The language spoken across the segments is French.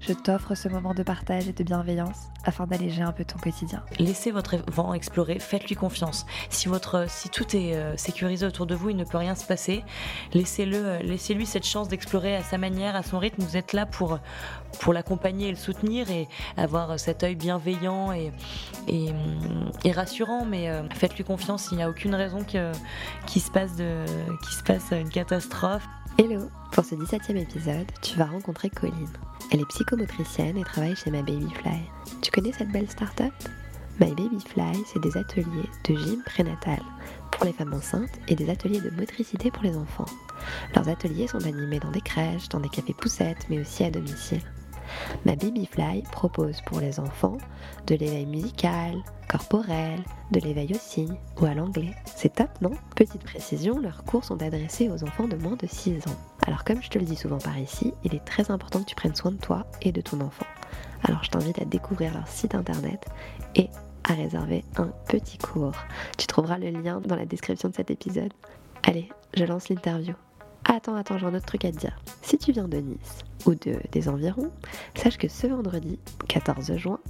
je t'offre ce moment de partage et de bienveillance afin d'alléger un peu ton quotidien. Laissez votre enfant explorer, faites-lui confiance. Si, votre, si tout est euh, sécurisé autour de vous, il ne peut rien se passer. Laissez-le, euh, laissez-lui cette chance d'explorer à sa manière, à son rythme. Vous êtes là pour, pour l'accompagner et le soutenir et avoir cet œil bienveillant et, et, et rassurant. Mais euh, faites-lui confiance, il n'y a aucune raison qu'il, se passe se passe une catastrophe. Hello Pour ce 17e épisode, tu vas rencontrer Colline. Elle est psychomotricienne et travaille chez My Baby Fly. Tu connais cette belle start-up? My c'est des ateliers de gym prénatal pour les femmes enceintes et des ateliers de motricité pour les enfants. Leurs ateliers sont animés dans des crèches, dans des cafés poussettes, mais aussi à domicile. Ma Babyfly propose pour les enfants de l'éveil musical, corporel, de l'éveil au signe ou à l'anglais. C'est top, non? Petite précision, leurs cours sont adressés aux enfants de moins de 6 ans. Alors comme je te le dis souvent par ici, il est très important que tu prennes soin de toi et de ton enfant. Alors je t'invite à découvrir leur site internet et à réserver un petit cours. Tu trouveras le lien dans la description de cet épisode. Allez, je lance l'interview. Attends, attends, j'ai un autre truc à te dire. Si tu viens de Nice ou de, des environs, sache que ce vendredi, 14 juin,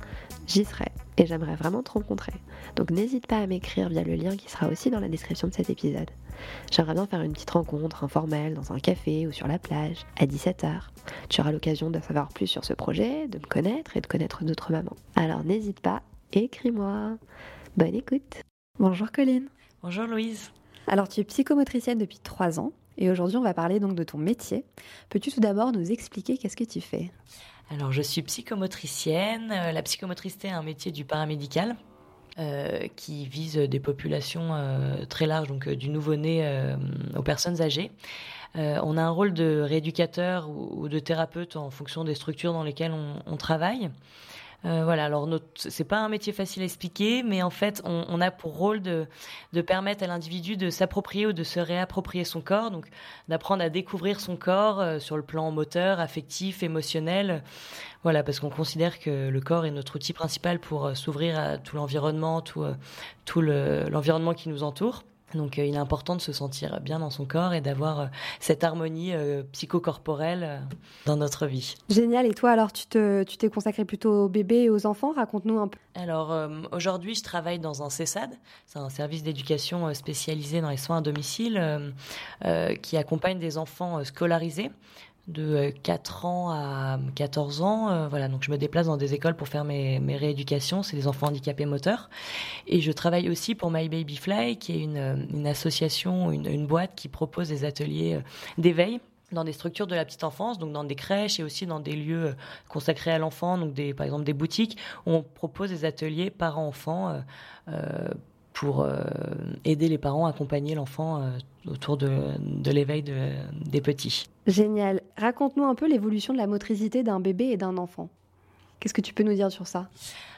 j'y serai et j'aimerais vraiment te rencontrer. Donc n'hésite pas à m'écrire via le lien qui sera aussi dans la description de cet épisode. J'aimerais bien faire une petite rencontre informelle dans un café ou sur la plage à 17h. Tu auras l'occasion de savoir plus sur ce projet, de me connaître et de connaître d'autres mamans. Alors n'hésite pas, écris-moi. Bonne écoute. Bonjour Colline. Bonjour Louise. Alors tu es psychomotricienne depuis 3 ans et aujourd'hui, on va parler donc de ton métier. Peux-tu tout d'abord nous expliquer qu'est-ce que tu fais? Alors, je suis psychomotricienne. Euh, la psychomotricité est un métier du paramédical. Euh, qui vise des populations euh, très larges, donc du nouveau-né aux personnes âgées. On a un rôle de rééducateur ou, de thérapeute en fonction des structures dans lesquelles on travaille. Euh, voilà, alors c'est pas un métier facile à expliquer, mais en fait, on, a pour rôle de, permettre à l'individu de s'approprier ou de se réapproprier son corps, donc d'apprendre à découvrir son corps euh, sur le plan moteur, affectif, émotionnel. Voilà, parce qu'on considère que le corps est notre outil principal pour euh, s'ouvrir à tout l'environnement, tout, euh, tout l'environnement le, qui nous entoure. Donc euh, il est important de se sentir bien dans son corps et d'avoir euh, cette harmonie euh, psychocorporelle dans notre vie. Génial. Et toi alors tu te tu t'es consacré plutôt aux bébés et aux enfants? Raconte-nous un peu. Alors aujourd'hui je travaille dans un CESAD, c'est un service d'éducation spécialisé dans les soins à domicile qui accompagne des enfants scolarisés de 4 ans à 14 ans. Euh, voilà, donc je me déplace dans des écoles pour faire mes, mes rééducations. C'est des enfants handicapés moteurs. Et je travaille aussi pour My Baby Fly, qui est une, une association, une, boîte qui propose des ateliers d'éveil dans des structures de la petite enfance, donc dans des crèches et aussi dans des lieux consacrés à l'enfant, donc des, par exemple des boutiques, où on propose des ateliers parents-enfants euh, euh, pour euh, aider les parents à accompagner l'enfant euh, autour de, de l'éveil de, des petits. Génial. Raconte-nous un peu l'évolution de la motricité d'un bébé et d'un enfant. Qu'est-ce que tu peux nous dire sur ça?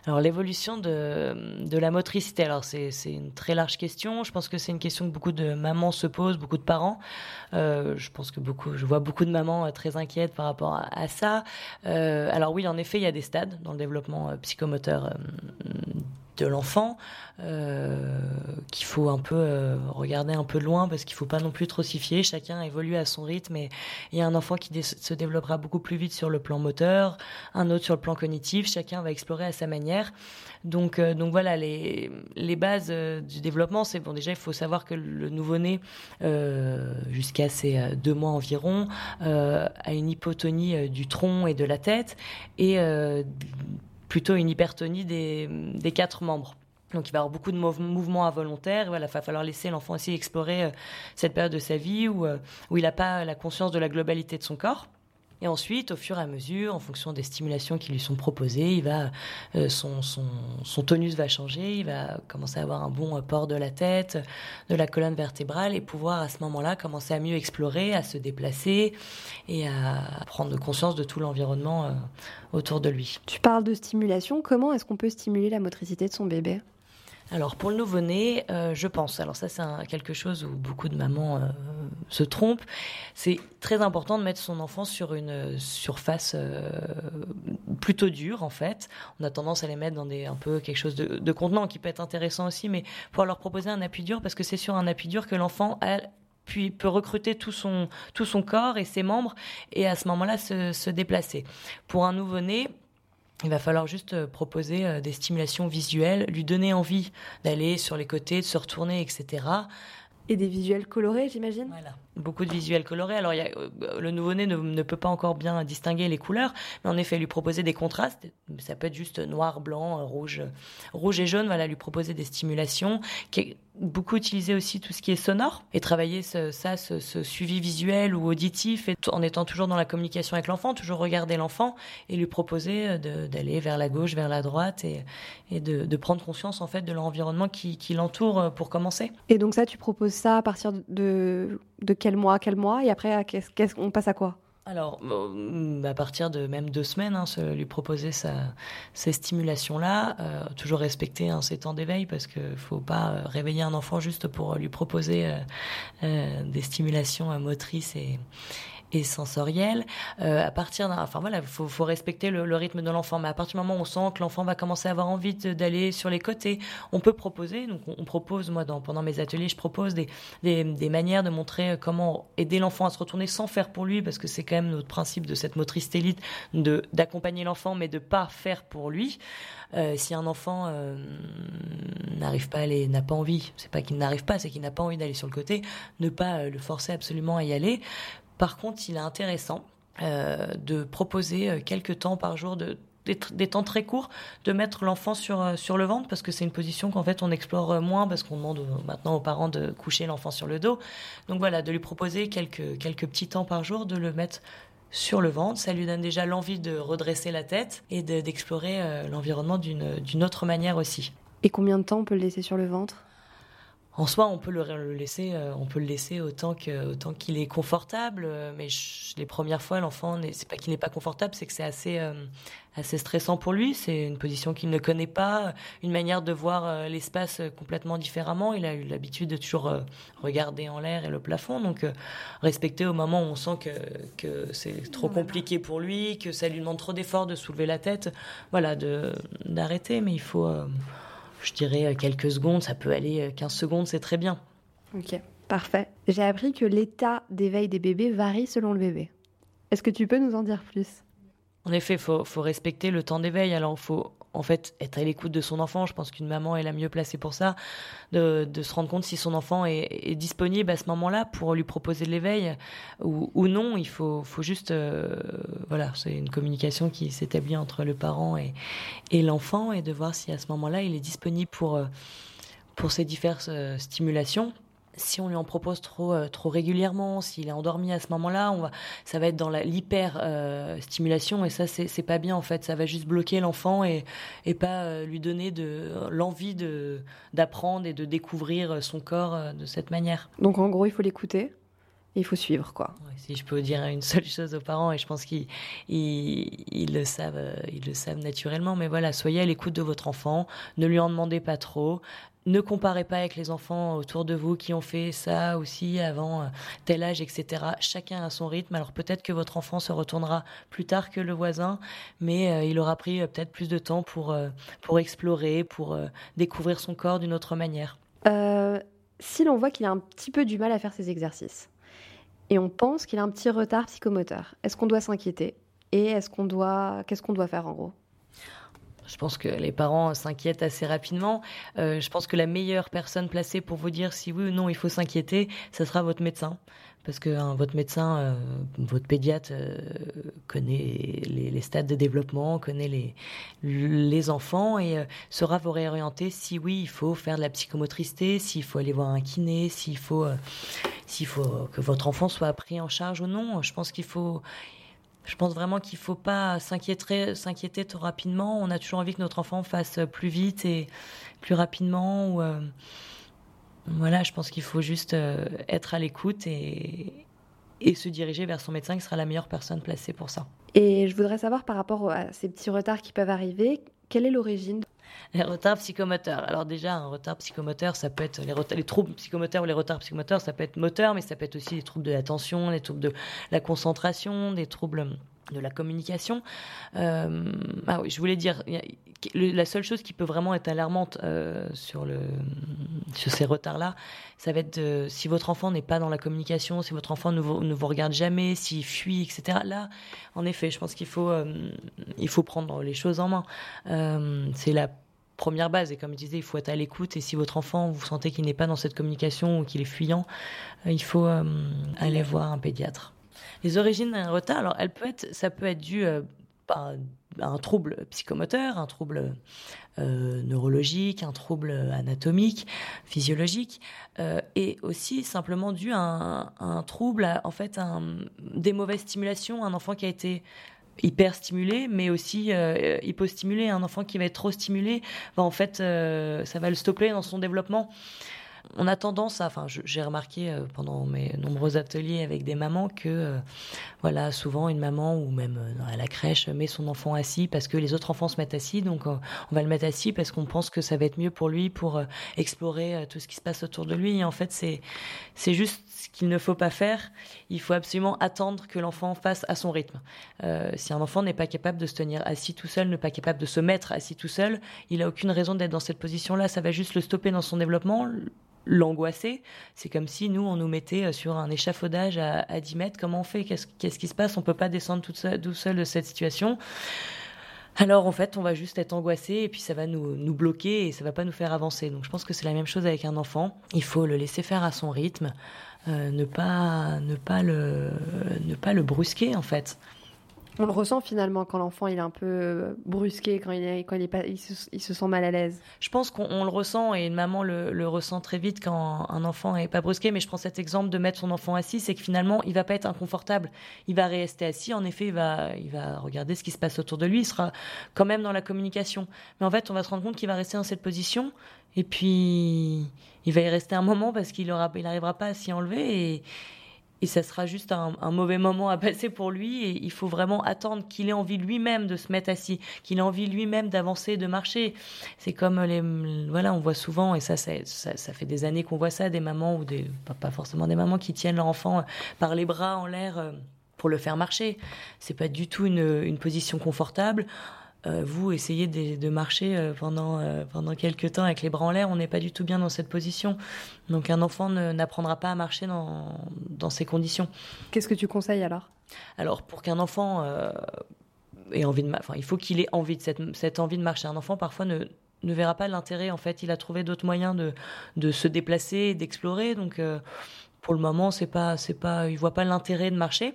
Alors l'évolution de, de la motricité, alors c'est une très large question. Je pense que c'est une question que beaucoup de mamans se posent, beaucoup de parents. Euh, je pense que beaucoup, je vois beaucoup de mamans très inquiètes par rapport à, à ça. Euh, alors oui, en effet, il y a des stades dans le développement psychomoteur de l'enfant euh, qu'il faut un peu euh, regarder un peu loin parce qu'il faut pas non plus trop s'y chacun évolue à son rythme et il y a un enfant qui se développera beaucoup plus vite sur le plan moteur un autre sur le plan cognitif. Chacun va explorer à sa manière. Donc euh, donc voilà les les bases du développement c'est bon déjà il faut savoir que le nouveau-né jusqu'à ses deux mois environ a une hypotonie du tronc et de la tête et plutôt une hypertonie des, des quatre membres. Donc il va y avoir beaucoup de mou mouvements involontaires. Il va falloir laisser l'enfant aussi explorer euh, cette période de sa vie où, euh, où il n'a pas la conscience de la globalité de son corps. Et ensuite, au fur et à mesure, en fonction des stimulations qui lui sont proposées, il va, euh, son, tonus va changer, il va commencer à avoir un bon port de la tête, de la colonne vertébrale, et pouvoir à ce moment-là commencer à mieux explorer, à se déplacer et à prendre conscience de tout l'environnement euh, autour de lui. Tu parles de stimulation, comment est-ce qu'on peut stimuler la motricité de son bébé? Alors pour le nouveau-né, euh, je pense, alors ça c'est quelque chose où beaucoup de mamans euh, se trompent, c'est très important de mettre son enfant sur une surface euh, plutôt dure en fait. On a tendance à les mettre dans des un peu quelque chose de, de contenant qui peut être intéressant aussi, mais pour leur proposer un appui dur parce que c'est sur un appui dur que l'enfant puis peut recruter tout son, tout son corps et ses membres et à ce moment-là se, se déplacer. Pour un nouveau-né, il va falloir juste euh, proposer euh, des stimulations visuelles, lui donner envie d'aller sur les côtés, de se retourner, etc. Et des visuels colorés, j'imagine? Voilà, beaucoup de visuels colorés. Alors, euh, le nouveau-né ne, peut pas encore bien distinguer les couleurs, mais en effet, lui proposer des contrastes, ça peut être juste noir, blanc, rouge, rouge et jaune, voilà, lui proposer des stimulations, beaucoup utiliser aussi tout ce qui est sonore et travailler ça, ce, suivi visuel ou auditif en étant toujours dans la communication avec l'enfant, toujours regarder l'enfant et lui proposer euh, d'aller vers la gauche, vers la droite et, de, prendre conscience en fait de l'environnement qui, qui l'entoure euh, pour commencer. Et donc ça, tu proposes ça à partir de, de quel mois, quel mois et après, qu'est-ce qu'on passe à quoi? Alors, euh, à partir de même deux semaines, hein, lui proposer ces stimulations-là, euh, toujours respecter hein, ses temps d'éveil parce qu'il ne faut pas euh, réveiller un enfant juste pour lui proposer des stimulations motrices et, et sensorielle. Euh, à partir d'un, enfin voilà, faut, faut respecter le, rythme de l'enfant. Mais à partir du moment où on sent que l'enfant va commencer à avoir envie d'aller sur les côtés, on peut proposer. Donc on, propose, moi, dans, pendant mes ateliers, je propose des, des, des manières de montrer comment aider l'enfant à se retourner sans faire pour lui, parce que c'est quand même notre principe de cette motricité élite, de d'accompagner l'enfant, mais de pas faire pour lui. Euh, si un enfant euh, n'arrive pas à aller, n'a pas envie, c'est pas qu'il n'arrive pas, c'est qu'il n'a pas envie d'aller sur le côté, ne pas euh, le forcer absolument à y aller. Par contre, il est intéressant euh, de proposer euh, quelques temps par jour de des, temps très courts de mettre l'enfant sur, euh, sur le ventre parce que c'est une position qu'en fait on explore moins parce qu'on demande maintenant aux parents de coucher l'enfant sur le dos. Donc voilà, de lui proposer quelques, quelques petits temps par jour, de le mettre sur le ventre. Ça lui donne déjà l'envie de redresser la tête et d'explorer l'environnement d'une autre manière aussi. Et combien de temps on peut le laisser sur le ventre? En soi, on peut le, laisser, euh, on peut le laisser autant que autant qu'il est confortable. Euh, mais les premières fois, l'enfant, c'est pas qu'il n'est pas confortable, c'est que c'est assez euh, assez stressant pour lui. C'est une position qu'il ne connaît pas, une manière de voir l'espace complètement différemment. Il a eu l'habitude de toujours regarder en l'air et le plafond, donc respecter au moment où on sent que que c'est trop compliqué pour lui, que ça lui demande trop d'efforts de soulever la tête. Voilà, de d'arrêter. Mais il faut je dirais euh, quelques secondes, ça peut aller 15 euh, secondes, c'est très bien. Ok, parfait. J'ai appris que l'état d'éveil des bébés varie selon le bébé. Est-ce que tu peux nous en dire plus? En effet, il faut, faut, respecter le temps d'éveil. Alors, il faut en fait être à l'écoute de son enfant. Je pense qu'une maman est la mieux placée pour ça, de, se rendre compte si son enfant est, disponible à ce moment-là pour lui proposer de l'éveil ou, non. Il faut, juste, euh, voilà, c'est une communication qui s'établit entre le parent et, et l'enfant et de voir si à ce moment-là il est disponible pour, euh, pour ces diverses euh, stimulations si on lui en propose trop euh, trop régulièrement, s'il est endormi à ce moment-là, on va, ça va être dans l'hyper euh, stimulation et ça c'est pas bien en fait. Ça va juste bloquer l'enfant et et pas euh, lui donner de l'envie de d'apprendre et de découvrir son corps de cette manière. Donc en gros, il faut l'écouter. Il faut suivre, quoi. si je peux dire une seule chose aux parents, et je pense qu'ils ils, le savent, ils le savent naturellement, mais voilà, soyez à l'écoute de votre enfant, ne lui en demandez pas trop, ne comparez pas avec les enfants autour de vous qui ont fait ça aussi avant euh, tel âge, etc. Chacun a son rythme. Alors peut-être que votre enfant se retournera plus tard que le voisin, mais euh, il aura pris euh, peut-être plus de temps pour, pour explorer, pour découvrir son corps d'une autre manière. si l'on voit qu'il a un petit peu du mal à faire ses exercices et on pense qu'il a un petit retard psychomoteur, est-ce qu'on doit s'inquiéter? Et est-ce qu'on doit, qu'est-ce qu'on doit faire en gros? Je pense que les parents s'inquiètent assez rapidement. Euh, je pense que la meilleure personne placée pour vous dire si oui ou non il faut s'inquiéter, ce sera votre médecin. Parce que hein, votre médecin, euh, votre pédiatre euh, connaît les, stades de développement, connaît les, les enfants et saura vous réorienter si oui, il faut faire de la psychomotricité, s'il faut aller voir un kiné, s'il faut, s'il faut que votre enfant soit pris en charge ou non. Je pense qu'il faut, Je pense vraiment qu'il ne faut pas s'inquiéter, s'inquiéter trop rapidement. On a toujours envie que notre enfant fasse plus vite et plus rapidement. Ou, voilà, je pense qu'il faut juste être à l'écoute et se diriger vers son médecin qui sera la meilleure personne placée pour ça. Et je voudrais savoir par rapport à ces petits retards qui peuvent arriver, quelle est l'origine les retards psychomoteurs. Alors déjà, un retard psychomoteur, ça peut être les, les, troubles psychomoteurs ou les retards psychomoteurs, ça peut être moteur, mais ça peut être aussi des troubles de l'attention, des troubles de la concentration, des troubles de la communication. Euh, ah oui, je voulais dire, la seule chose qui peut vraiment être alarmante euh, sur, ces retards-là, ça va être si votre enfant n'est pas dans la communication, si votre enfant ne vous, regarde jamais, s'il fuit, etc. Là, en effet, je pense qu'il faut, euh, faut prendre les choses en main. C'est la première base. Et comme je disais, il faut être à l'écoute. Et si votre enfant, vous sentez qu'il n'est pas dans cette communication ou qu'il est fuyant, il faut aller voir un pédiatre. Les origines d'un retard, alors elle peut être, ça peut être dû euh, à un trouble psychomoteur, un trouble euh, neurologique, un trouble anatomique, physiologique, euh, et aussi simplement dû à un, trouble, en fait, un, des mauvaises stimulations, un enfant qui a été hyper stimulé, mais aussi hypostimulé. Un enfant qui va être trop stimulé, en fait, ça va le stopper dans son développement on a tendance à, enfin, j'ai remarqué euh, pendant mes nombreux ateliers avec des mamans que, euh, voilà, souvent une maman ou même euh, à la crèche met son enfant assis parce que les autres enfants se mettent assis, donc on va le mettre assis parce qu'on pense que ça va être mieux pour lui pour explorer tout ce qui se passe autour de lui. Et en fait, c'est c'est juste ce qu'il ne faut pas faire. Il faut absolument attendre que l'enfant fasse à son rythme. si un enfant n'est pas capable de se tenir assis tout seul, n'est pas capable de se mettre assis tout seul, il a aucune raison d'être dans cette position-là. Ça va juste le stopper dans son développement l'angoisser. C'est comme si nous, on nous mettait euh, sur un échafaudage à, 10 mètres. Comment on fait? Qui se passe? On peut pas descendre tout seul, de cette situation. Alors en fait, on va juste être angoissé et puis ça va nous, nous bloquer et ça va pas nous faire avancer. Donc je pense que c'est la même chose avec un enfant. Il faut le laisser faire à son rythme, euh, ne pas ne pas le ne pas le brusquer en fait. On le ressent finalement quand l'enfant il est un peu euh, brusqué, quand il quand il, est pas, il, se, sent mal à l'aise. Je pense qu'on le ressent et une maman le, ressent très vite quand un enfant est pas brusqué. Mais je prends cet exemple de mettre son enfant assis, c'est que finalement il va pas être inconfortable. Il va rester assis. En effet, il va, il va regarder ce qui se passe autour de lui. Il sera quand même dans la communication. Mais en fait, on va se rendre compte qu'il va rester dans cette position et puis il va y rester un moment parce qu'il aura, il n'arrivera pas à s'y enlever et ça sera juste un, mauvais moment à passer pour lui et il faut vraiment attendre qu'il ait envie lui-même de se mettre assis, qu'il ait envie lui-même d'avancer, de marcher. C'est comme les voilà, on voit souvent et ça ça, fait des années qu'on voit ça des mamans ou des pas forcément des mamans qui tiennent leur enfant par les bras en l'air euh, pour le faire marcher. C'est pas du tout une position confortable. Euh, vous essayez de, marcher euh, pendant, euh, pendant quelques temps avec les bras en l'air, on n'est pas du tout bien dans cette position. Donc un enfant n'apprendra pas à marcher dans, dans ces conditions. Qu'est-ce que tu conseilles alors? Alors pour qu'un enfant ait envie de, enfin, il faut qu'il ait envie de cette, cette, envie de marcher. Un enfant parfois ne, ne verra pas l'intérêt. En fait, il a trouvé d'autres moyens de, de se déplacer, d'explorer. Donc pour le moment, c'est pas, c'est pas, il voit pas l'intérêt de marcher.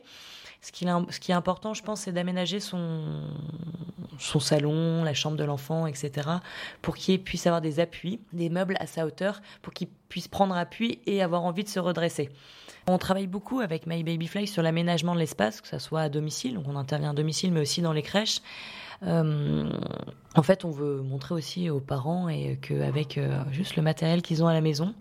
Ce qui, est important, je pense, c'est d'aménager son, son salon, la chambre de l'enfant, etc., pour qu'il puisse avoir des appuis, des meubles à sa hauteur, pour qu'il puisse prendre appui et avoir envie de se redresser. On travaille beaucoup avec My Baby Fly sur l'aménagement de l'espace, que ce soit à domicile, donc on intervient à domicile, mais aussi dans les crèches. Euh, en fait, on veut montrer aussi aux parents et qu'avec euh, juste le matériel qu'ils ont à la maison,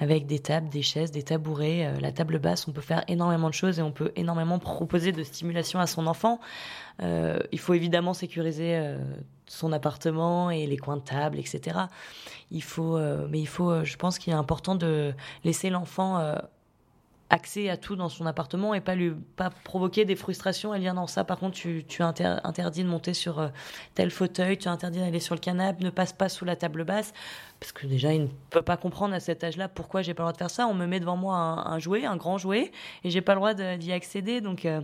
avec des tables, des chaises, des tabourets, euh, la table basse, on peut faire énormément de choses et on peut énormément proposer de stimulation à son enfant. il faut évidemment sécuriser son appartement et les coins de table, etc. Il faut, mais il faut, je pense qu'il est important de laisser l'enfant accès à tout dans son appartement et pas lui pas provoquer des frustrations et dire non ça. Par contre tu, tu interdit de monter sur euh, tel fauteuil tu interdit d'aller sur le canapé ne passe pas sous la table basse parce que déjà, il ne peut pas comprendre à cet âge-là pourquoi j'ai pas le droit de faire ça. On me met devant moi un, jouet, un grand jouet, et j'ai pas le droit d'y accéder. Donc, euh,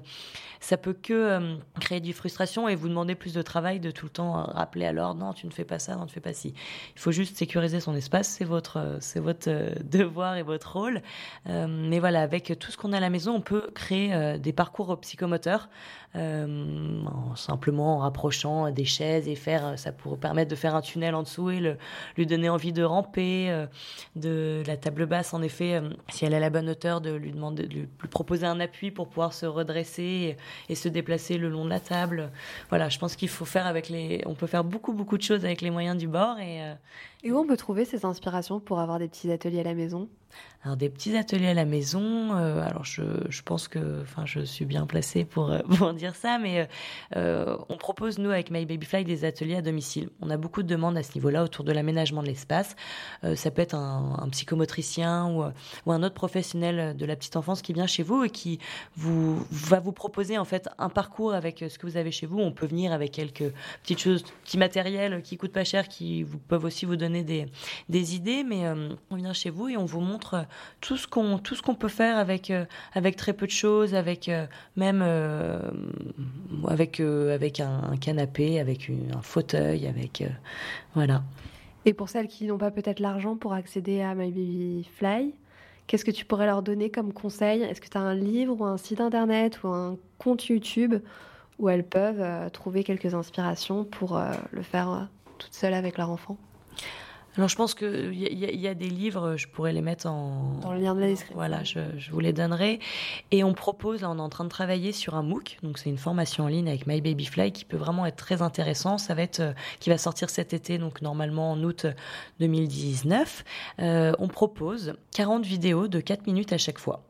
ça peut que euh, créer du frustration et vous demander plus de travail, de tout le temps rappeler à l'ordre non, tu ne fais pas ça, non, tu ne fais pas ci. Il faut juste sécuriser son espace, c'est votre, c'est votre euh, devoir et votre rôle. mais voilà, avec tout ce qu'on a à la maison, on peut créer des parcours psychomoteurs en simplement en rapprochant des chaises et faire, ça pourrait permettre de faire un tunnel en dessous et lui donner envie de ramper, de la table basse, en effet, si elle a la bonne hauteur, de lui demander, de lui proposer un appui pour pouvoir se redresser et, se déplacer le long de la table. Voilà, je pense qu'il faut faire avec les, on peut faire beaucoup beaucoup de choses avec les moyens du bord et. et où on peut trouver ces inspirations pour avoir des petits ateliers à la maison? Alors des petits ateliers à la maison. Euh, alors je, pense que, enfin, je suis bien placée pour euh, pour dire ça, mais euh, on propose nous avec My Baby Fly des ateliers à domicile. On a beaucoup de demandes à ce niveau-là autour de l'aménagement de l'espace. ça peut être un, psychomotricien ou, un autre professionnel de la petite enfance qui vient chez vous et qui vous va vous proposer en fait un parcours avec ce que vous avez chez vous. On peut venir avec quelques petites choses, petits matériels qui coûtent pas cher, qui peuvent aussi vous donner des des idées, mais on vient chez vous et on vous montre euh, tout ce qu'on tout ce qu'on peut faire avec euh, avec très peu de choses, avec euh, même avec avec un, canapé, avec un fauteuil, avec voilà. Et pour celles qui n'ont pas peut-être l'argent pour accéder à My Baby Fly, qu'est-ce que tu pourrais leur donner comme conseil? Est-ce que tu as un livre ou un site internet ou un compte YouTube où elles peuvent trouver quelques inspirations pour le faire toutes seules avec leur enfant? Je pense qu'il y, y, a des livres, je pourrais les mettre en... Dans le lien de la description. Voilà, je, je, vous les donnerai. Et on propose, on est en train de travailler sur un MOOC, donc c'est une formation en ligne avec My Baby Fly qui peut vraiment être très intéressant. Ça va être, euh, qui va sortir cet été, donc normalement en août 2019. Euh, on propose 40 vidéos de 4 minutes à chaque fois.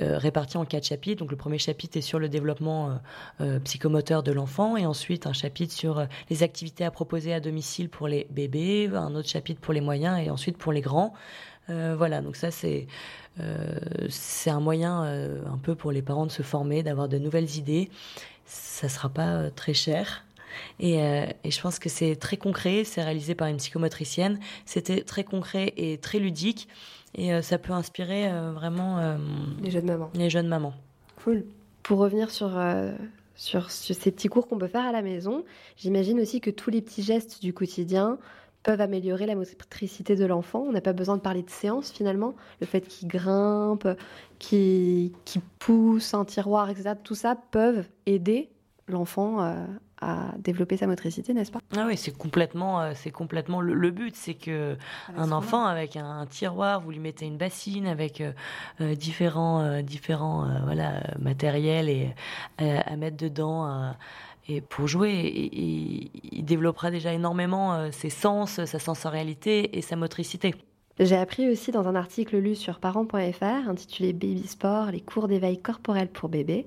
Euh, répartis en quatre chapitres. Donc le premier chapitre est sur le développement euh, euh, psychomoteur de l'enfant et ensuite un chapitre sur les activités à proposer à domicile pour les bébés, un autre chapitre pour les moyens et ensuite pour les grands. voilà, donc ça c'est c'est un moyen un peu pour les parents de se former, d'avoir de nouvelles idées. Ça sera pas très cher. Et, je pense que c'est très concret, c'est réalisé par une psychomotricienne, c'était très concret et très ludique. Et euh, ça peut inspirer euh, vraiment euh, les jeunes mamans. Les jeunes mamans. Cool. Pour revenir sur, sur, sur, ces petits cours qu'on peut faire à la maison, j'imagine aussi que tous les petits gestes du quotidien peuvent améliorer la motricité de l'enfant. On n'a pas besoin de parler de séance finalement. Le fait qu'il grimpe, qu'il pousse un tiroir, etc. Tout ça peuvent aider l'enfant à développer sa motricité, n'est-ce pas? Ah oui, c'est complètement, euh, c'est complètement le, but, c'est que un enfant avec un, tiroir, vous lui mettez une bassine avec euh, euh, différents, différents, voilà, matériels et à mettre dedans. et pour jouer, il développera déjà énormément ses sens, sa sensorialité et sa motricité. J'ai appris aussi dans un article lu sur parents.fr intitulé Baby Sport, les cours d'éveil corporel pour bébés.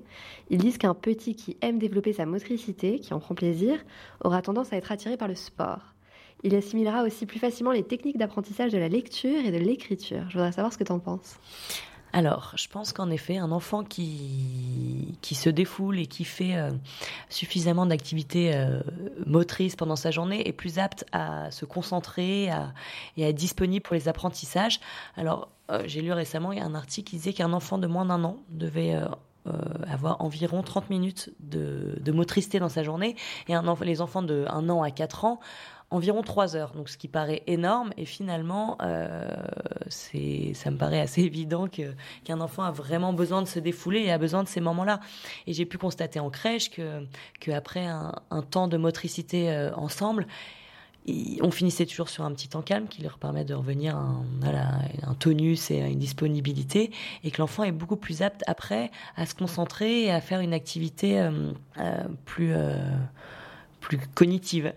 Ils disent qu'un petit qui aime développer sa motricité, qui en prend plaisir, aura tendance à être attiré par le sport. Il assimilera aussi plus facilement les techniques d'apprentissage de la lecture et de l'écriture. Je voudrais savoir ce que tu en penses. Alors, je pense qu'en effet, un enfant qui, se défoule et qui fait euh, suffisamment d'activités euh, motrices pendant sa journée est plus apte à se concentrer et à être disponible pour les apprentissages. Alors, euh, j'ai lu récemment un article qui disait qu'un enfant de moins d'un an devait avoir environ 30 minutes de, motricité dans sa journée et les enfants de 1 an à 4 ans environ trois heures, donc ce qui paraît énorme. Et finalement, euh, c'est, ça me paraît assez évident qu'un enfant a vraiment besoin de se défouler et a besoin de ces moments-là. Et j'ai pu constater en crèche que, que après un, temps de motricité euh, ensemble, on finissait toujours sur un petit temps calme qui leur permet de revenir à un, tonus et à une disponibilité, et que l'enfant est beaucoup plus apte après à se concentrer et à faire une activité euh, plus, plus cognitive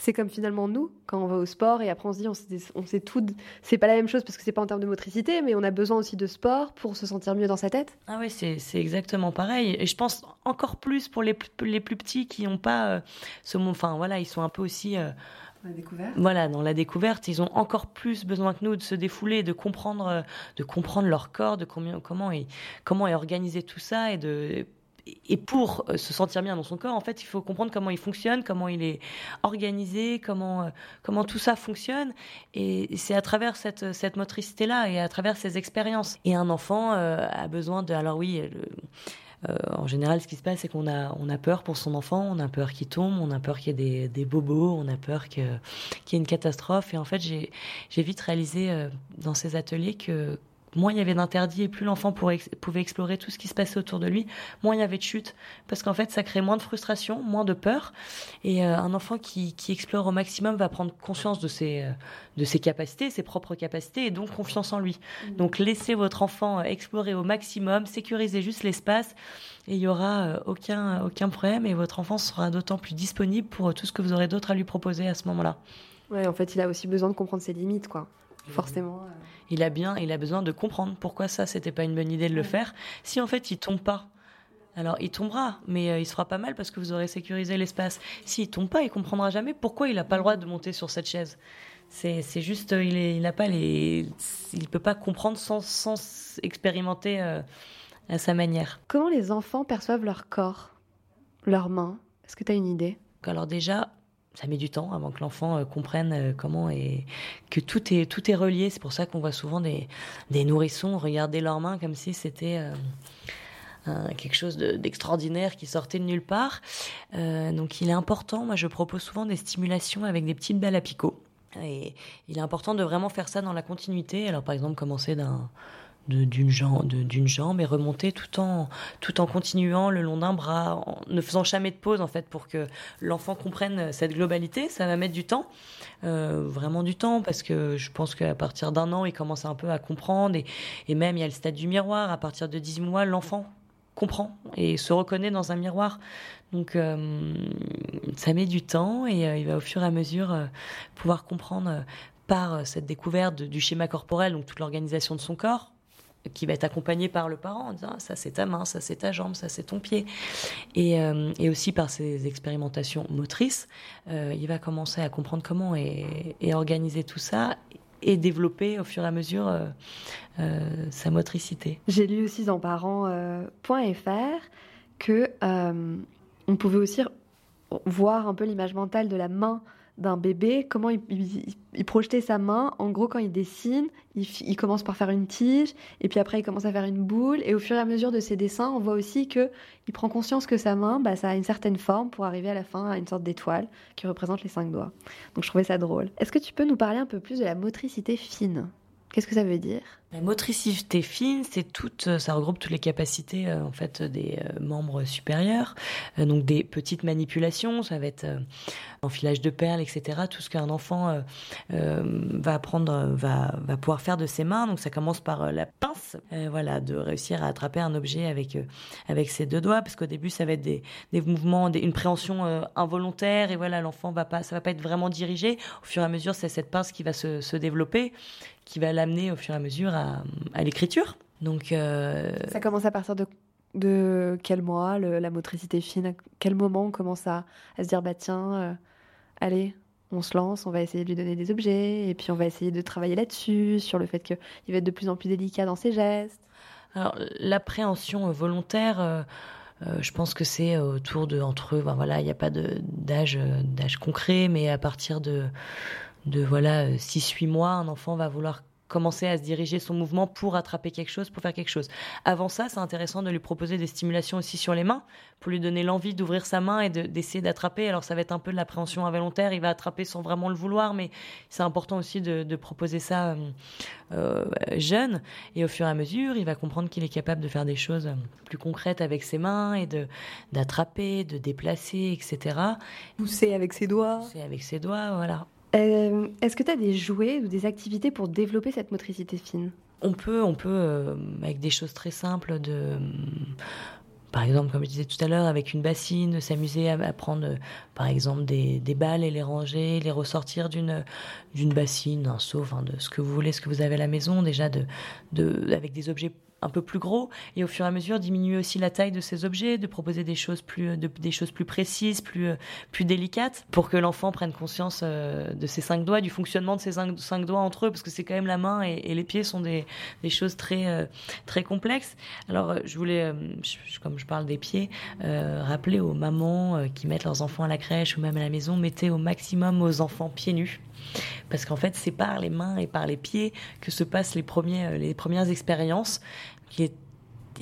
c'est comme finalement nous, quand on va au sport et après on se dit on sait, on sait tout. C'est pas la même chose parce que c'est pas en termes de motricité, mais on a besoin aussi de sport pour se sentir mieux dans sa tête. Ah oui, c'est exactement pareil. Et je pense encore plus pour les, les plus petits qui n'ont pas euh, ce ce Enfin voilà, ils sont un peu aussi. Euh, la découverte. Voilà, dans la découverte, ils ont encore plus besoin que nous de se défouler, de comprendre, euh, de comprendre leur corps, de comment, comment, est, comment est organisé tout ça et de et pour euh, se sentir bien dans son corps, en fait, il faut comprendre comment il fonctionne, comment il est organisé, comment, euh, comment tout ça fonctionne. Et c'est à travers cette, cette motricité-là et à travers ces expériences. Et un enfant euh, a besoin de... Alors oui, en général, ce qui se passe, c'est qu'on a, on a peur pour son enfant, on a peur qu'il tombe, on a peur qu'il y ait des, des bobos, on a peur qu'il y ait une catastrophe. Et en fait, j'ai vite réalisé dans ces ateliers que moins il y avait d'interdits et plus l'enfant pouvait explorer tout ce qui se passait autour de lui, moins il y avait de chutes. Parce qu'en fait, ça crée moins de frustration, moins de peur. Et euh, un enfant qui, explore au maximum va prendre conscience de ses, euh, de ses capacités, ses propres capacités, et donc confiance en lui. Mmh. Donc laissez votre enfant explorer au maximum, sécurisez juste l'espace, et il n'y aura euh, aucun, aucun problème, et votre enfant sera d'autant plus disponible pour tout ce que vous aurez d'autre à lui proposer à ce moment-là. Ouais, en fait, il a aussi besoin de comprendre ses limites, quoi. Forcément. Euh. Il a bien, il a besoin de comprendre pourquoi ça, c'était pas une bonne idée de le faire. Si en fait il tombe pas, alors il tombera, mais euh, il se fera pas mal parce que vous aurez sécurisé l'espace. S'il tombe pas, il comprendra jamais pourquoi il n'a pas le droit de monter sur cette chaise. C'est, juste, euh, il n'a pas les, il peut pas comprendre sans, sans expérimenter à sa manière. Comment les enfants perçoivent leur corps, leurs mains? Est-ce que tu as une idée? Alors déjà, ça met du temps avant que l'enfant euh, comprenne euh, comment et que tout est tout est relié. C'est pour ça qu'on voit souvent des, des nourrissons regarder leurs mains comme si c'était euh, quelque chose d'extraordinaire qui sortait de nulle part. donc il est important. Moi, je propose souvent des stimulations avec des petites balles à picot. Et il est important de vraiment faire ça dans la continuité. Alors par exemple commencer d'un d'une jambe, et remonter tout en, tout en continuant le long d'un bras, en ne faisant jamais de pause en fait pour que l'enfant comprenne cette globalité. Ça va mettre du temps, euh, vraiment du temps, parce que je pense qu'à partir d'un an, il commence un peu à comprendre et, et même il y a le stade du miroir. À partir de 10 mois, l'enfant comprend et se reconnaît dans un miroir. Donc euh, ça met du temps et euh, il va au fur et à mesure pouvoir comprendre par cette découverte du schéma corporel, donc toute l'organisation de son corps, qui va être accompagné par le parent en disant ça c'est ta main, ça c'est ta jambe, ça c'est ton pied. Et, euh, aussi par ses expérimentations motrices, euh, il va commencer à comprendre comment et, organiser tout ça et développer au fur et à mesure euh, sa motricité. J'ai lu aussi dans parents.fr que on pouvait aussi voir un peu l'image mentale de la main d'un bébé, comment il, projetait sa main. En gros, quand il dessine, il, commence par faire une tige, et puis après il commence à faire une boule. Et au fur et à mesure de ses dessins, on voit aussi que il prend conscience que sa main, bah, ça a une certaine forme pour arriver à la fin à une sorte d'étoile qui représente les cinq doigts. Donc je trouvais ça drôle. Est-ce que tu peux nous parler un peu plus de la motricité fine? Qu'est-ce que ça veut dire? La motricité fine, c'est toute, euh, ça regroupe toutes les capacités euh, en fait des euh, membres supérieurs, donc des petites manipulations, ça va être enfilage de perles, etc. Tout ce qu'un enfant va apprendre, va, va pouvoir faire de ses mains. Donc ça commence par la pince, voilà, de réussir à attraper un objet avec avec ses deux doigts, parce qu'au début ça va être des, des mouvements, une préhension involontaire, et voilà, l'enfant va pas, ça va pas être vraiment dirigé. Au fur et à mesure, c'est cette pince qui va se, se développer qui va l'amener au fur et à mesure à, l'écriture. Donc, euh, ça commence à partir de, de quel mois la motricité fine? À quel moment on commence à, se dire bah tiens, euh, allez, on se lance, on va essayer de lui donner des objets et puis on va essayer de travailler là-dessus sur le fait qu'il va être de plus en plus délicat dans ses gestes? Alors l'appréhension volontaire. Euh, je pense que c'est autour de entre eux. Ben voilà, il n'y a pas d'âge d'âge concret, mais à partir de de voilà 6-8 mois, un enfant va vouloir commencer à se diriger son mouvement pour attraper quelque chose, pour faire quelque chose. Avant ça, c'est intéressant de lui proposer des stimulations aussi sur les mains, pour lui donner l'envie d'ouvrir sa main et d'essayer d'attraper. Alors ça va être un peu de l'appréhension involontaire, il va attraper sans vraiment le vouloir, mais c'est important aussi de, proposer ça euh, euh, jeune. Et au fur et à mesure, il va comprendre qu'il est capable de faire des choses plus concrètes avec ses mains et de d'attraper, de déplacer, etc. Pousser avec ses doigts. Pousser avec ses doigts, voilà. Euh, est-ce que tu as des jouets ou des activités pour développer cette motricité fine? On peut, on peut euh, avec des choses très simples, de, par exemple, comme je disais tout à l'heure, avec une bassine, s'amuser à, prendre, par exemple, des, balles et les ranger, les ressortir d'une d'une bassine, un seau, de ce que vous voulez, ce que vous avez à la maison, déjà de, de avec des objets un peu plus gros et au fur et à mesure diminuer aussi la taille de ces objets, de proposer des choses plus, des choses plus précises, plus, plus délicates pour que l'enfant prenne conscience euh, de ses cinq doigts, du fonctionnement de ses cinq, doigts entre eux parce que c'est quand même la main et, les pieds sont des, des choses très, euh, très complexes. Alors euh, je voulais, comme je parle des pieds, rappeler aux mamans qui mettent leurs enfants à la crèche ou même à la maison, mettez au maximum aux enfants pieds nus parce qu'en fait, c'est par les mains et par les pieds que se passent les, premiers, les premières expériences.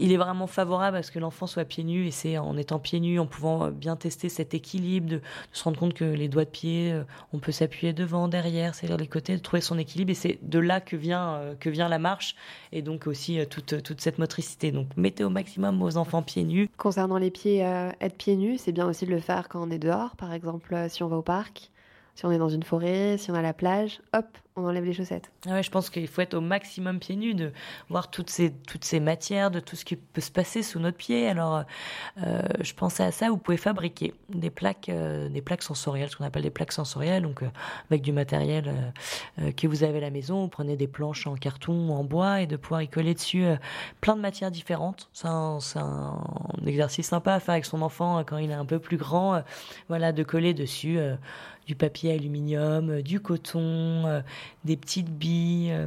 Il est, vraiment favorable à ce que l'enfant soit pieds nus et c'est en étant pieds nus, en pouvant bien tester cet équilibre, de, se rendre compte que les doigts de pied, on peut s'appuyer devant, derrière, c'est-à-dire les côtés, de trouver son équilibre et c'est de là que vient, que vient la marche et donc aussi toute, toute cette motricité. Donc mettez au maximum vos enfants pieds nus. Concernant les pieds, être pieds nus, c'est bien aussi de le faire quand on est dehors, par exemple si on va au parc si on est dans une forêt, si on à la plage, hop, on enlève les chaussettes. Ah ouais, je pense qu'il faut être au maximum pieds nus, de voir toutes ces, toutes ces matières, de tout ce qui peut se passer sous notre pied. Alors, euh, je pensais à ça, vous pouvez fabriquer des plaques, euh, des plaques sensorielles, ce qu'on appelle des plaques sensorielles, donc euh, avec du matériel que vous avez à la maison. Vous prenez des planches en carton ou en bois et de pouvoir y coller dessus plein de matières différentes. C'est un, un, exercice sympa à faire avec son enfant quand il est un peu plus grand. voilà, de coller dessus du papier aluminium, du coton, des petites billes, euh,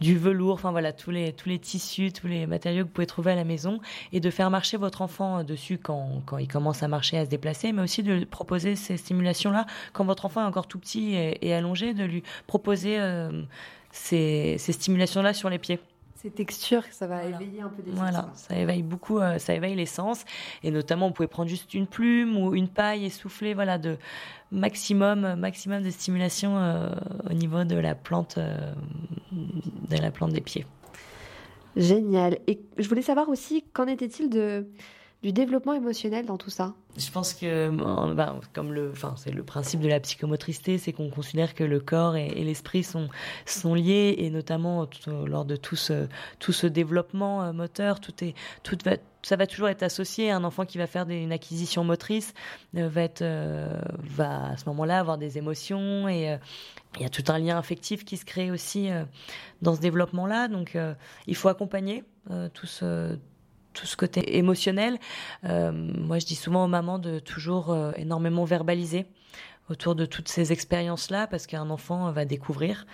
du velours, enfin voilà, tous les, tous les tissus, tous les matériaux que vous pouvez trouver à la maison et de faire marcher votre enfant euh, dessus quand, quand il commence à marcher, à se déplacer, mais aussi de proposer ces stimulations-là quand votre enfant est encore tout petit et, allongé, de lui proposer euh, ces, ces stimulations-là sur les pieds ces textures, ça va éveiller un peu des Voilà, ça éveille beaucoup, ça éveille les sens. Et notamment, vous pouvez prendre juste une plume ou une paille et souffler, voilà, de maximum, maximum de stimulation euh, au niveau de la plante, euh, de la plante des pieds. Génial. Et je voulais savoir aussi, qu'en était-il de du développement émotionnel dans tout ça Je pense que, ben, comme le, enfin, c'est le principe de la psychomotricité, c'est qu'on considère que le corps et, l'esprit sont sont liés et notamment lors de tout ce tout ce développement euh, moteur, tout est tout va ça va toujours être associé. Un enfant qui va faire une acquisition motrice euh, va être, euh, va à ce moment-là avoir des émotions et il y a tout un lien affectif qui se crée aussi dans ce développement-là. Donc, il faut accompagner tout ce tout ce côté émotionnel. Euh, moi, je dis souvent aux mamans de toujours euh, énormément verbaliser autour de toutes ces expériences-là, parce qu'un enfant va découvrir,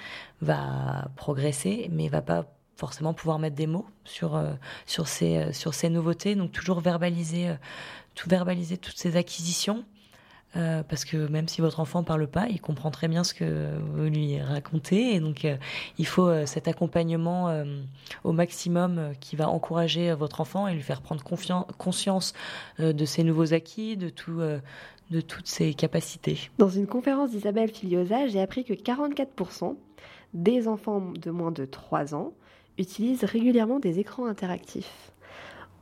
va progresser, mais va pas forcément pouvoir mettre des mots sur euh, sur ces sur ces nouveautés. Donc toujours verbaliser, tout verbaliser toutes ces acquisitions. Euh, parce que même si votre enfant parle pas, il comprend très bien ce que vous lui racontez, et donc euh, il faut euh, cet accompagnement au maximum qui va encourager votre enfant et lui faire prendre conscience de ses nouveaux acquis, de tout, de toutes ses capacités. Dans une conférence d'Isabelle Filiosa, j'ai appris que 44% des enfants de moins de 3 ans utilisent régulièrement des écrans interactifs.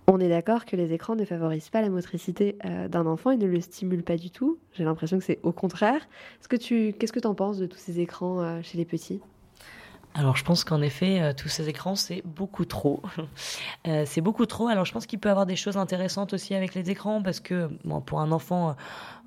On est d'accord que les écrans ne favorisent pas la motricité euh, d'un enfant et ne le stimulent pas du tout. J'ai l'impression que c'est au contraire. Est-ce que tu, qu'est-ce que tu en penses de tous ces écrans euh, chez les petits? Alors je pense qu'en effet, euh, tous ces écrans, c'est beaucoup trop. c'est beaucoup trop. Alors je pense qu'il peut y avoir des choses intéressantes aussi avec les écrans parce que pour un enfant,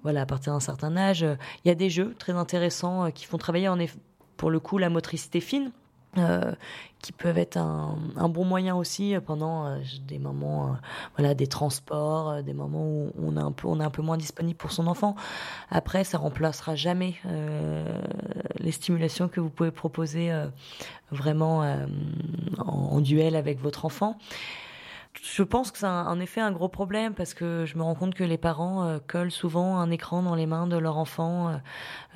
voilà, à partir d'un certain âge, il y a des jeux très intéressants qui font travailler en effet, pour le coup la motricité fine. Euh, qui peuvent être un, bon moyen aussi pendant euh, des moments, euh, voilà, des transports, des moments où on est un peu, on est un peu moins disponible pour son enfant. Après, ça remplacera jamais les stimulations que vous pouvez proposer vraiment en, duel avec votre enfant. Je pense que c'est en effet un gros problème parce que je me rends compte que les parents euh, collent souvent un écran dans les mains de leur enfant euh,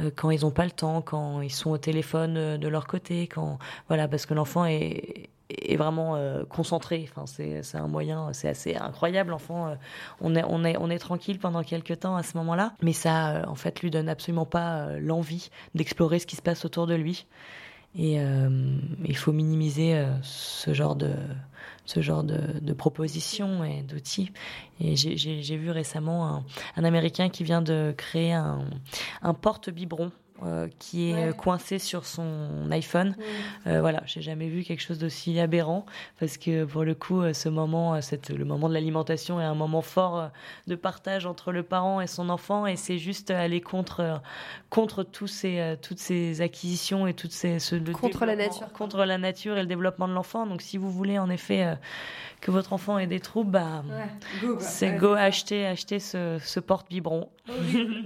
euh, quand ils n'ont pas le temps, quand ils sont au téléphone de leur côté, quand voilà parce que l'enfant est, vraiment concentré. Enfin, c'est un moyen, c'est assez incroyable. L'enfant, on est on est on est tranquille pendant quelques temps à ce moment-là, mais ça en fait lui donne absolument pas l'envie d'explorer ce qui se passe autour de lui. Et il faut minimiser ce genre de ce genre de, propositions et d'outils. Et j'ai vu récemment un, un, Américain qui vient de créer un, un porte-biberon euh, qui est euh, coincé sur son iPhone. Euh, voilà, j'ai jamais vu quelque chose d'aussi aberrant parce que pour le coup, ce moment, cette, le moment de l'alimentation est un moment fort de partage entre le parent et son enfant et c'est juste aller contre contre tous ces toutes ces acquisitions et toutes ces ce, contre la nature contre la nature et le développement de l'enfant. Donc si vous voulez en effet que votre enfant ait des troubles, bah, c'est go acheter acheter ce, ce porte biberon.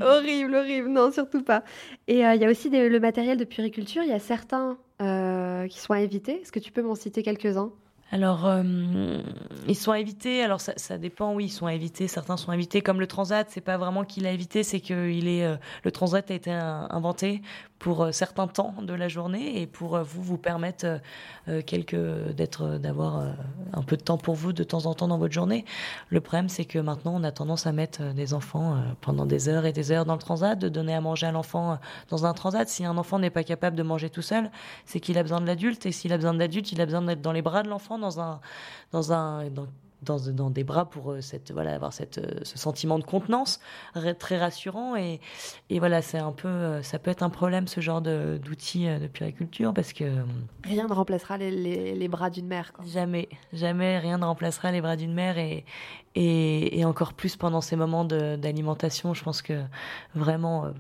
horrible, horrible, non surtout pas. Et euh, il y a aussi le matériel de puriculture. Il y a certains euh, qui sont à éviter. Est-ce que tu peux m'en citer quelques-uns? Alors, euh, ils sont éviter. Alors, ça, dépend. Oui, ils sont éviter. Certains sont invités. Comme le transat, c'est pas vraiment qu'il a évité, c'est que il est. Euh, le transat a été inventé pour euh, certains temps de la journée et pour vous vous permettre quelques d'être d'avoir un peu de temps pour vous de temps en temps dans votre journée. Le problème, c'est que maintenant, on a tendance à mettre des enfants pendant des heures et des heures dans le transat, de donner à manger à l'enfant dans un transat. Si un enfant n'est pas capable de manger tout seul, c'est qu'il a besoin de l'adulte. Et s'il a besoin de l'adulte, il a besoin d'être dans les bras de l'enfant dans un, dans un, dans, dans, des bras pour euh, cette, voilà, avoir cette, euh, ce sentiment de contenance très rassurant. Et, et voilà, c'est un peu, euh, ça peut être un problème ce genre d'outils de, de, puriculture parce que. Rien ne remplacera les, les, les bras d'une mère. Quoi. Jamais, jamais rien ne remplacera les bras d'une mère et, et, et, encore plus pendant ces moments d'alimentation. Je pense que vraiment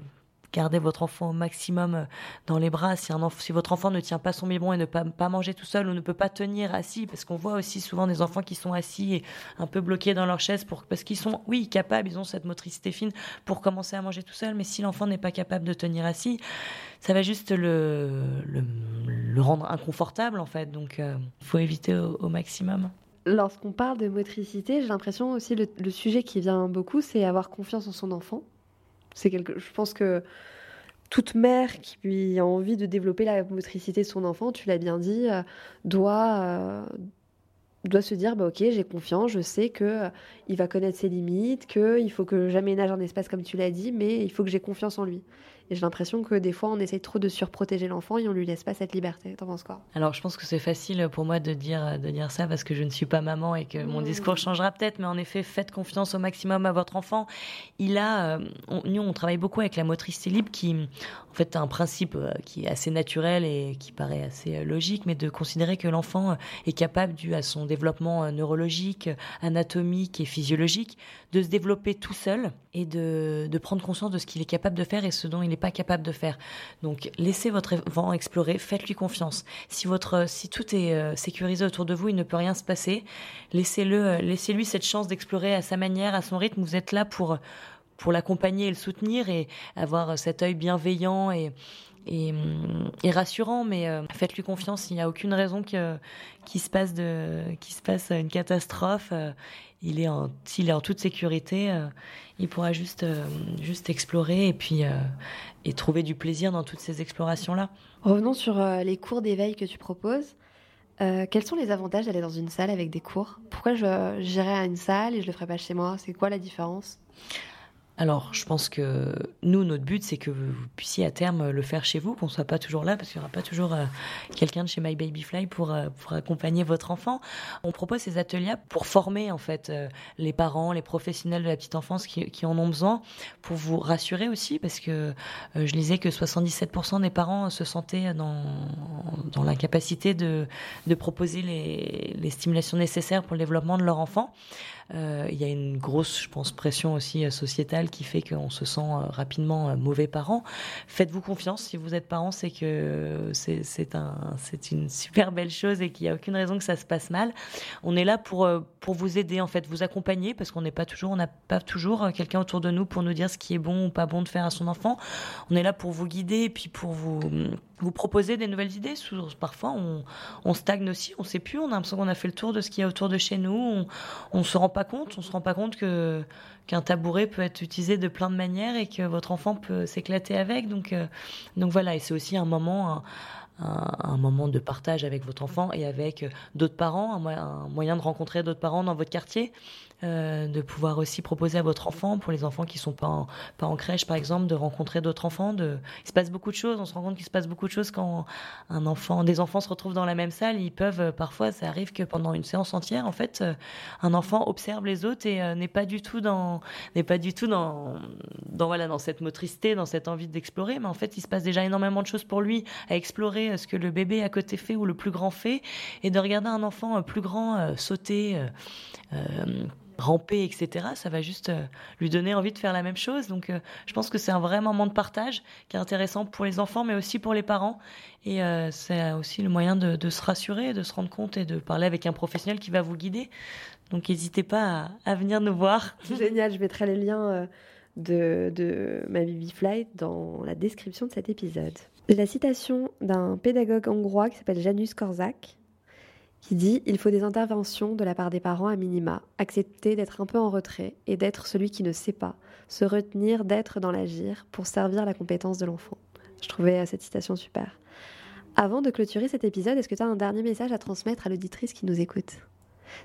gardez votre enfant au maximum euh, dans les bras. Si, votre enfant ne tient pas son biberon et ne peut pas, manger tout seul ou ne peut pas tenir assis, parce qu'on voit aussi souvent des enfants qui sont assis et un peu bloqués dans leur chaise parce qu'ils sont, oui, capables, ils ont cette motricité fine pour commencer à manger tout seul, mais si l'enfant n'est pas capable de tenir assis, ça va juste le, le, rendre inconfortable en fait. Donc, il euh, faut éviter au, maximum. Lorsqu'on parle de motricité, j'ai l'impression aussi le, le sujet qui vient beaucoup, c'est avoir confiance en son enfant. C'est quelque, je pense que toute mère qui a envie de développer la motricité de son enfant, tu l'as bien dit, euh, doit, euh, doit se dire bah ok j'ai confiance, je sais que euh, il va connaître ses limites, que il faut que j'aménage un espace comme tu l'as dit, mais il faut que j'ai confiance en lui. Et j'ai l'impression que des fois, on essaye trop de surprotéger l'enfant et on lui laisse pas cette liberté. T'en penses quoi? Alors, je pense que c'est facile pour moi de dire, de dire ça parce que je ne suis pas maman et que mon mmh. discours changera peut-être. Mais en effet, faites confiance au maximum à votre enfant. Il a, euh, nous, on travaille beaucoup avec la motricité libre qui, en fait, un principe euh, qui est assez naturel et qui paraît assez euh, logique, mais de considérer que l'enfant est capable, dû à son développement neurologique, anatomique et physiologique, de se développer tout seul et de, de prendre conscience de ce qu'il est capable de faire et ce dont il est pas capable de faire. Donc laissez votre enfant explorer, faites-lui confiance. Si votre si tout est euh, sécurisé autour de vous, il ne peut rien se passer. Laissez-le euh, laissez-lui cette chance d'explorer à sa manière, à son rythme. Vous êtes là pour pour l'accompagner et le soutenir et avoir cet œil bienveillant et et, et, rassurant, mais euh, faites-lui confiance. Il n'y a aucune raison qu'il se passe de qu'il se passe une catastrophe. Il est en s'il est en toute sécurité, il pourra juste juste explorer et puis et trouver du plaisir dans toutes ces explorations-là. Revenons sur euh, les cours d'éveil que tu proposes. Euh, quels sont les avantages d'aller dans une salle avec des cours? Pourquoi j'irais à une salle et je le ferais pas chez moi? C'est quoi la différence? Alors, je pense que nous, notre but, c'est que vous puissiez à terme le faire chez vous, qu'on soit pas toujours là, parce qu'il n'y aura pas toujours euh, quelqu'un de chez My Baby Fly pour euh, pour accompagner votre enfant. On propose ces ateliers pour former en fait euh, les parents, les professionnels de la petite enfance qui, qui, en ont besoin, pour vous rassurer aussi, parce que je lisais que 77% des parents se sentaient dans dans l'incapacité de de proposer les les stimulations nécessaires pour le développement de leur enfant. Il y a une grosse, je pense, pression aussi euh, qui fait qu'on se sent euh, rapidement mauvais parent. Faites-vous confiance. Si vous êtes parent, c'est que c'est un, c'est une super belle chose et qu'il n'y a aucune raison que ça se passe mal. On est là pour pour vous aider en fait, vous accompagner parce qu'on n'est pas toujours, on n'a pas toujours quelqu'un autour de nous pour nous dire ce qui est bon ou pas bon de faire à son enfant. On est là pour vous guider et puis pour vous vous proposer des nouvelles idées. Parfois, on, on stagne aussi, on ne sait plus, on a l'impression qu'on a fait le tour de ce qu'il y a autour de chez nous. On, ne se rend pas compte, on se rend pas compte que qu'un tabouret peut être utilisé de plein de manières et que votre enfant peut s'éclater avec. Donc, euh, donc voilà, et c'est aussi un moment, un, moment de partage avec votre enfant et avec d'autres parents, un, moyen de rencontrer d'autres parents dans votre quartier. Euh, de pouvoir aussi proposer à votre enfant, pour les enfants qui sont pas en, pas en crèche par exemple, de rencontrer d'autres enfants. Il se passe beaucoup de choses. On se rend compte qu'il se passe beaucoup de choses quand un enfant, des enfants se retrouvent dans la même salle. Ils peuvent euh, parfois, ça arrive que pendant une séance entière, en fait, euh, un enfant observe les autres et n'est pas du tout dans, n'est pas du tout dans voilà, dans cette motricité, dans cette envie d'explorer. Mais en fait, il se passe déjà énormément de choses pour lui à explorer ce que le bébé à côté fait ou le plus grand fait, et de regarder un enfant plus grand sauter ramper, etc., ça va juste euh, lui donner envie de faire la même chose. Donc, euh, je pense que c'est un vrai moment de partage qui est intéressant pour les enfants, mais aussi pour les parents. Et euh, c'est aussi le moyen de, se rassurer, de se rendre compte et de parler avec un professionnel qui va vous guider. Donc, n'hésitez pas à, venir nous voir. Génial, je mettrai les liens de, de ma Baby Flight dans la description de cet épisode. La citation d'un pédagogue hongrois qui s'appelle Janusz Korzak qui dit Il faut des interventions de la part des parents à minima, accepter d'être un peu en retrait et d'être celui qui ne sait pas, se retenir d'être dans l'agir pour servir la compétence de l'enfant. Je trouvais cette citation super. Avant de clôturer cet épisode, est-ce que tu as un dernier message à transmettre à l'auditrice qui nous écoute?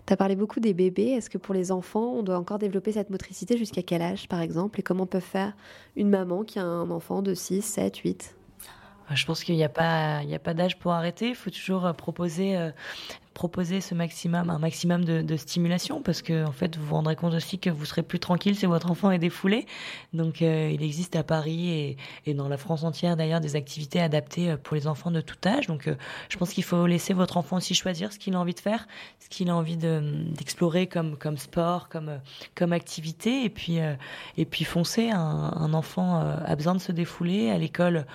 Tu as parlé beaucoup des bébés. Est-ce que pour les enfants, on doit encore développer cette motricité jusqu'à quel âge, par exemple? Et comment peut faire une maman qui a un enfant de 6, 7, 8 je pense qu'il n'y a pas, a pas d'âge pour arrêter. Il faut toujours euh, proposer euh, proposer ce maximum, un maximum de, stimulation parce que en fait vous vous rendrez compte aussi que vous serez plus tranquille si votre enfant est défoulé. Donc euh, il existe à Paris et, et dans la France entière d'ailleurs des activités adaptées euh, pour les enfants de tout âge. Donc euh, je pense qu'il faut laisser votre enfant aussi choisir ce qu'il a envie de faire, ce qu'il a envie d'explorer comme comme sport, comme comme activité et puis et puis foncer. Un, un enfant a besoin de se défouler à l'école.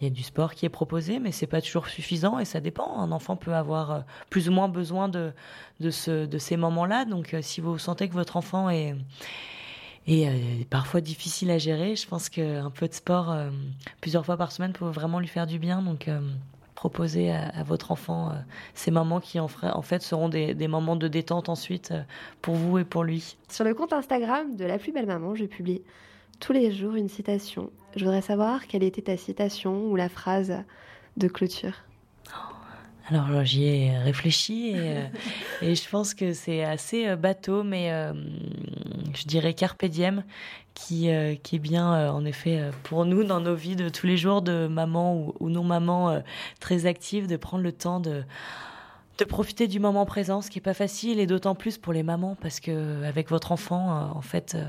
Il y a du sport qui est proposé, mais c'est pas toujours suffisant et ça dépend. Un enfant peut avoir plus ou moins besoin de, de, ce, de ces moments-là. Donc, euh, si vous sentez que votre enfant est, est euh, parfois difficile à gérer, je pense qu'un peu de sport euh, plusieurs fois par semaine peut vraiment lui faire du bien. Donc, proposer à, votre enfant ces moments qui en, en fait seront des, des, moments de détente ensuite pour vous et pour lui. Sur le compte Instagram de La Plus Belle Maman, je publie tous les jours une citation. Je voudrais savoir quelle était ta citation ou la phrase de clôture. Alors j'y ai réfléchi et, euh, et, je pense que c'est assez euh, bateau, mais euh, je dirais carpe diem, qui, qui est bien en effet pour nous dans nos vies de tous les jours de maman ou, ou non maman très active, de prendre le temps de de profiter du moment présent, ce qui est pas facile et d'autant plus pour les mamans parce que avec votre enfant, euh, en fait, euh,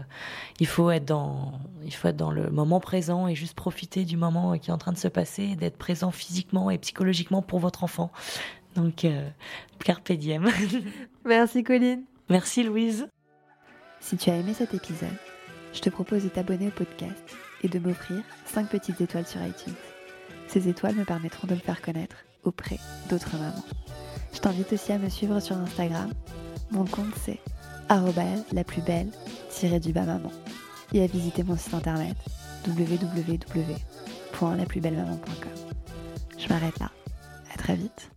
il faut être dans, il faut être dans le moment présent et juste profiter du moment qui est en train de se passer, d'être présent physiquement et psychologiquement pour votre enfant. Donc, euh, carpe diem. Merci Colline. Merci Louise. Si tu as aimé cet épisode, je te propose de t'abonner au podcast et de m'offrir 5 petites étoiles sur iTunes. Ces étoiles me permettront de me faire connaître auprès d'autres mamans. Je t'invite aussi à me suivre sur Instagram. Mon compte c'est la plus belle du bas maman et à visiter mon site internet www.laplusbellemaman.com. Je m'arrête là. À très vite.